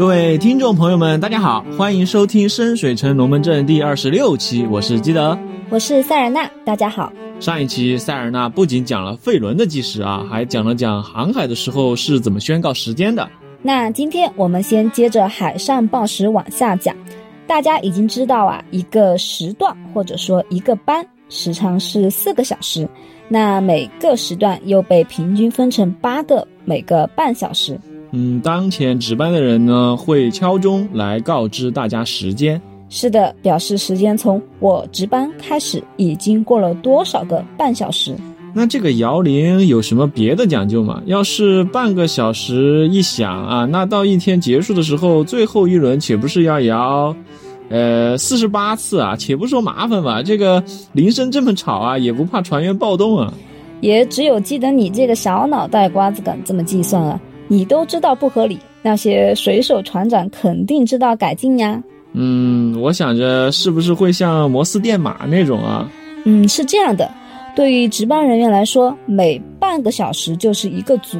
各位听众朋友们，大家好，欢迎收听深水城龙门阵第二十六期，我是基德，我是塞尔纳，大家好。上一期塞尔纳不仅讲了费伦的计时啊，还讲了讲航海的时候是怎么宣告时间的。那今天我们先接着海上报时往下讲。大家已经知道啊，一个时段或者说一个班时长是四个小时，那每个时段又被平均分成八个，每个半小时。嗯，当前值班的人呢会敲钟来告知大家时间。是的，表示时间从我值班开始已经过了多少个半小时。那这个摇铃有什么别的讲究吗？要是半个小时一响啊，那到一天结束的时候，最后一轮岂不是要摇，呃，四十八次啊？且不说麻烦吧，这个铃声这么吵啊，也不怕船员暴动啊？也只有记得你这个小脑袋瓜子敢这么计算啊。你都知道不合理，那些水手船长肯定知道改进呀。嗯，我想着是不是会像摩斯电码那种啊？嗯，是这样的。对于值班人员来说，每半个小时就是一个组，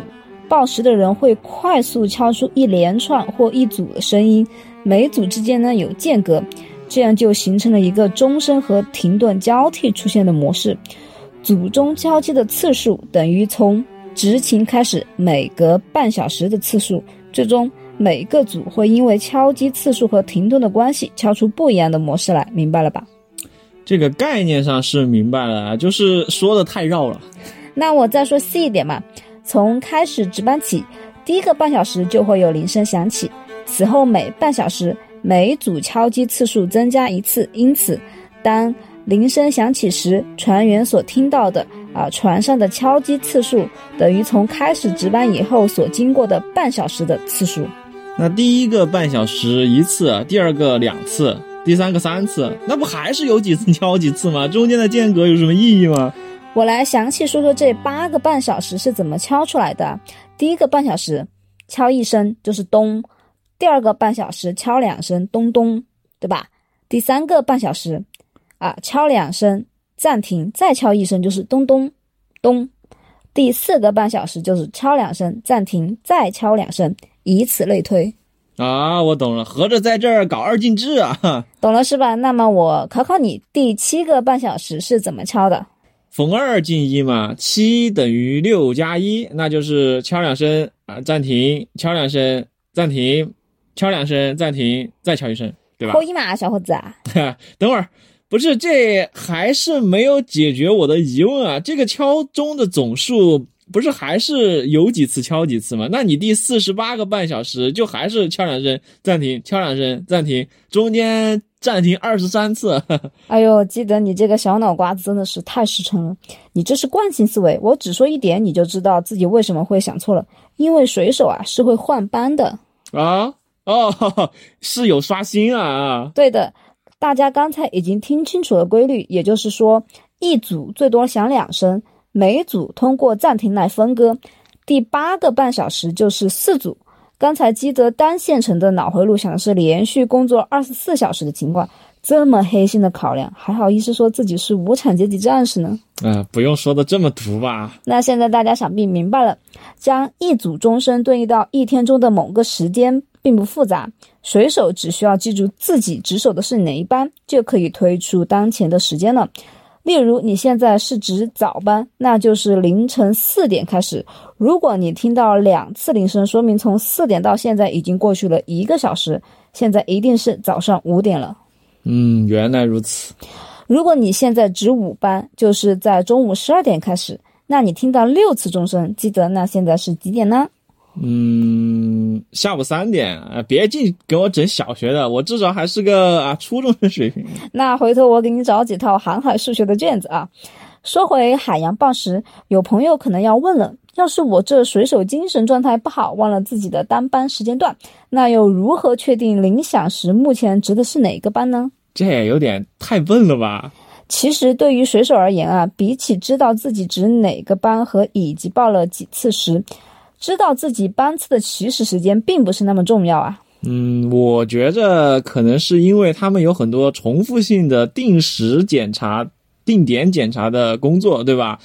报时的人会快速敲出一连串或一组的声音，每组之间呢有间隔，这样就形成了一个钟声和停顿交替出现的模式。组中敲击的次数等于从。执勤开始，每隔半小时的次数，最终每个组会因为敲击次数和停顿的关系，敲出不一样的模式来，明白了吧？这个概念上是明白了，就是说的太绕了。那我再说细一点嘛，从开始值班起，第一个半小时就会有铃声响起，此后每半小时每组敲击次数增加一次，因此当铃声响起时，船员所听到的。啊，船上的敲击次数等于从开始值班以后所经过的半小时的次数。那第一个半小时一次，第二个两次，第三个三次，那不还是有几次 敲几次吗？中间的间隔有什么意义吗？我来详细说说这八个半小时是怎么敲出来的。第一个半小时敲一声就是咚，第二个半小时敲两声咚咚，对吧？第三个半小时啊敲两声。暂停，再敲一声就是咚咚咚。第四个半小时就是敲两声，暂停，再敲两声，以此类推。啊，我懂了，合着在这儿搞二进制啊？懂了是吧？那么我考考你，第七个半小时是怎么敲的？逢二进一嘛，七等于六加一，那就是敲两声啊，暂停，敲两声，暂停，敲两声，暂停，再敲一声，对吧？扣一嘛，小伙子啊。等会儿。不是，这还是没有解决我的疑问啊！这个敲钟的总数不是还是有几次敲几次吗？那你第四十八个半小时就还是敲两声暂停，敲两声暂停，中间暂停二十三次。哎呦，记得你这个小脑瓜子真的是太实诚了，你这是惯性思维。我只说一点，你就知道自己为什么会想错了。因为水手啊是会换班的啊，哦，是有刷新啊，对的。大家刚才已经听清楚了规律，也就是说，一组最多响两声，每组通过暂停来分割。第八个半小时就是四组。刚才基德单线程的脑回路想的是连续工作二十四小时的情况，这么黑心的考量，还好意思说自己是无产阶级战士呢？嗯，不用说的这么毒吧？那现在大家想必明白了，将一组钟声对应到一天中的某个时间。并不复杂，水手只需要记住自己值守的是哪一班，就可以推出当前的时间了。例如，你现在是值早班，那就是凌晨四点开始。如果你听到两次铃声，说明从四点到现在已经过去了一个小时，现在一定是早上五点了。嗯，原来如此。如果你现在值午班，就是在中午十二点开始，那你听到六次钟声，记得那现在是几点呢？嗯，下午三点啊，别净给我整小学的，我至少还是个啊初中生水平。那回头我给你找几套航海数学的卷子啊。说回海洋报时，有朋友可能要问了：要是我这水手精神状态不好，忘了自己的当班时间段，那又如何确定铃响时目前值的是哪个班呢？这也有点太笨了吧？其实对于水手而言啊，比起知道自己值哪个班和以及报了几次时。知道自己班次的起始时间并不是那么重要啊。嗯，我觉着可能是因为他们有很多重复性的定时检查、定点检查的工作，对吧？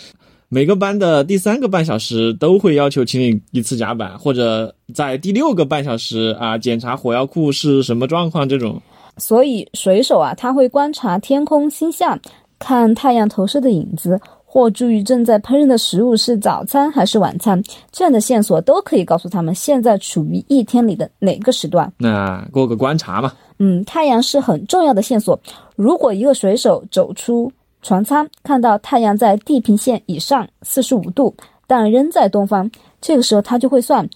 每个班的第三个半小时都会要求清理一次甲板，或者在第六个半小时啊检查火药库是什么状况这种。所以水手啊，他会观察天空星象，看太阳投射的影子，或注意正在烹饪的食物是早餐还是晚餐，这样的线索都可以告诉他们现在处于一天里的哪个时段。那过个观察嘛。嗯，太阳是很重要的线索。如果一个水手走出船舱，看到太阳在地平线以上四十五度，但仍在东方，这个时候他就会算，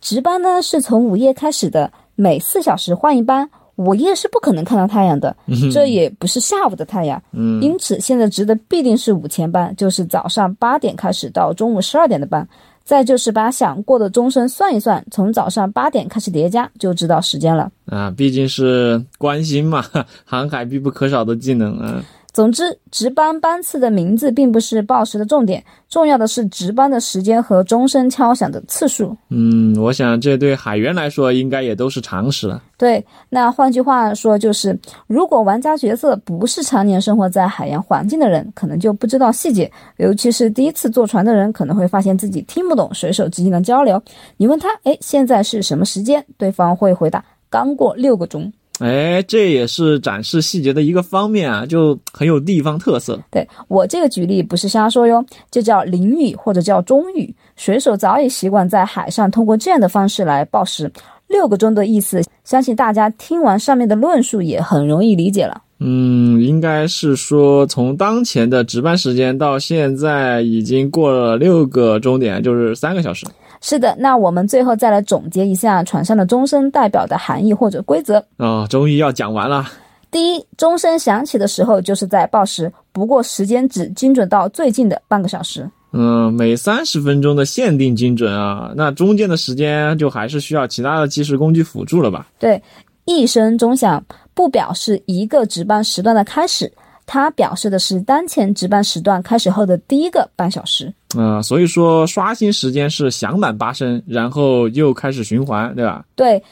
值班呢是从午夜开始的，每四小时换一班。午夜是不可能看到太阳的，这也不是下午的太阳。嗯，因此现在值的必定是午前班，就是早上八点开始到中午十二点的班。再就是把想过的钟声算一算，从早上八点开始叠加，就知道时间了。啊，毕竟是关心嘛，航海必不可少的技能啊。总之，值班班次的名字并不是报时的重点，重要的是值班的时间和钟声敲响的次数。嗯，我想这对海员来说应该也都是常识了。对，那换句话说就是，如果玩家角色不是常年生活在海洋环境的人，可能就不知道细节，尤其是第一次坐船的人，可能会发现自己听不懂水手之间的交流。你问他，哎，现在是什么时间？对方会回答，刚过六个钟。哎，这也是展示细节的一个方面啊，就很有地方特色。对我这个举例不是瞎说哟，这叫淋雨或者叫中雨。水手早已习惯在海上通过这样的方式来报时。六个钟的意思，相信大家听完上面的论述也很容易理解了。嗯，应该是说从当前的值班时间到现在已经过了六个钟点，就是三个小时。是的，那我们最后再来总结一下船上的钟声代表的含义或者规则啊，终于要讲完了。第一，钟声响起的时候就是在报时，不过时间只精准到最近的半个小时。嗯，每三十分钟的限定精准啊，那中间的时间就还是需要其他的计时工具辅助了吧？对，一声钟响不表示一个值班时段的开始。它表示的是当前值班时段开始后的第一个半小时。啊，所以说刷新时间是响满八声，然后又开始循环，对吧？对，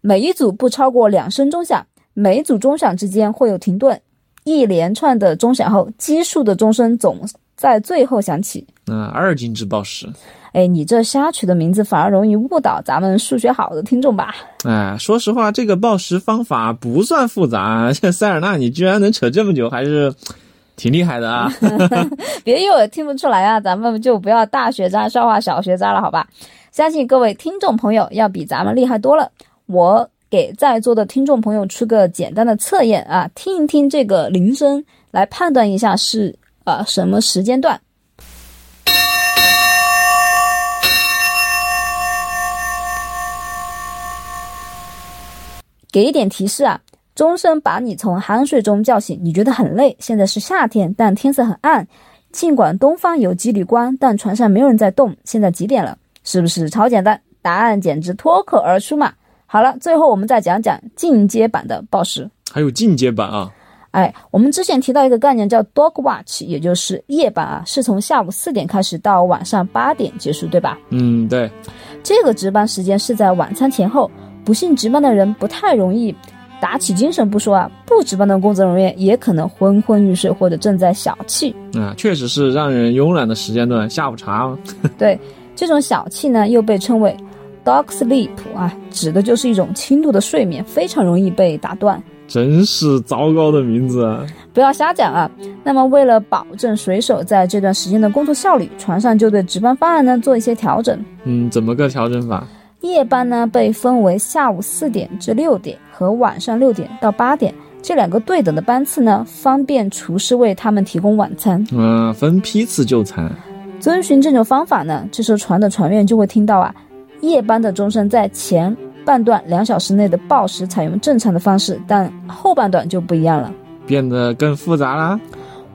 每一组不超过两声钟响，每组钟响之间会有停顿，一连串的钟响后，奇数的钟声总在最后响起。啊，二进制报时。哎，你这瞎取的名字反而容易误导咱们数学好的听众吧？哎，说实话，这个报时方法不算复杂。这 塞尔纳，你居然能扯这么久，还是挺厉害的啊！别以为听不出来啊，咱们就不要大学渣笑话小学渣了，好吧？相信各位听众朋友要比咱们厉害多了。我给在座的听众朋友出个简单的测验啊，听一听这个铃声，来判断一下是呃什么时间段。给一点提示啊，钟声把你从酣睡中叫醒，你觉得很累。现在是夏天，但天色很暗，尽管东方有几缕光，但船上没有人在动。现在几点了？是不是超简单？答案简直脱口而出嘛！好了，最后我们再讲讲进阶版的报时。还有进阶版啊？哎，我们之前提到一个概念叫 dog watch，也就是夜班啊，是从下午四点开始到晚上八点结束，对吧？嗯，对。这个值班时间是在晚餐前后。不幸值班的人不太容易打起精神不说啊，不值班的工作人员也可能昏昏欲睡或者正在小憩啊，确实是让人慵懒的时间段，下午茶。对，这种小憩呢又被称为 dog sleep 啊，指的就是一种轻度的睡眠，非常容易被打断。真是糟糕的名字啊！不要瞎讲啊。那么为了保证水手在这段时间的工作效率，船上就对值班方案呢做一些调整。嗯，怎么个调整法？夜班呢被分为下午四点至六点和晚上六点到八点这两个对等的班次呢，方便厨师为他们提供晚餐。嗯，分批次就餐。遵循这种方法呢，这艘船的船员就会听到啊，夜班的钟声在前半段两小时内的报时采用正常的方式，但后半段就不一样了，变得更复杂啦。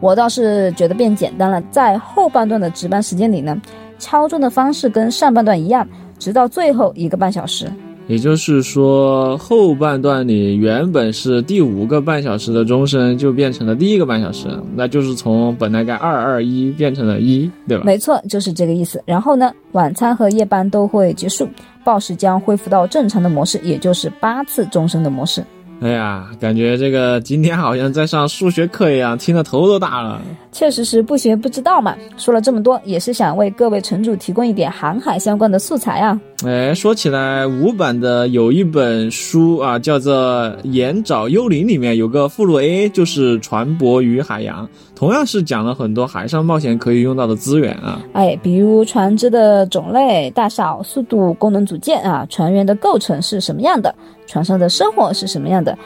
我倒是觉得变简单了，在后半段的值班时间里呢，敲钟的方式跟上半段一样。直到最后一个半小时，也就是说，后半段里原本是第五个半小时的钟声，就变成了第一个半小时，那就是从本来该二二一变成了一，对吧？没错，就是这个意思。然后呢，晚餐和夜班都会结束，报时将恢复到正常的模式，也就是八次钟声的模式。哎呀，感觉这个今天好像在上数学课一样，听得头都大了。确实是不学不知道嘛。说了这么多，也是想为各位城主提供一点航海相关的素材啊。哎，说起来，五版的有一本书啊，叫做《岩沼幽灵》，里面有个附录 A，就是船舶与海洋，同样是讲了很多海上冒险可以用到的资源啊。哎，比如船只的种类、大小、速度、功能组件啊，船员的构成是什么样的，船上的生活是什么样的。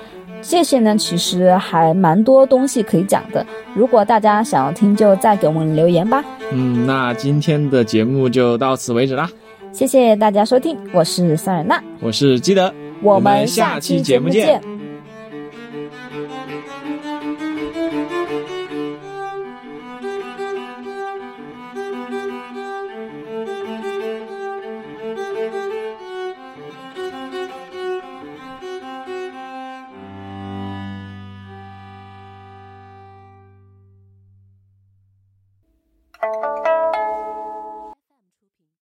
这些呢，其实还蛮多东西可以讲的。如果大家想要听，就再给我们留言吧。嗯，那今天的节目就到此为止啦。谢谢大家收听，我是塞尔娜，我是基德，我们下期节目见。见。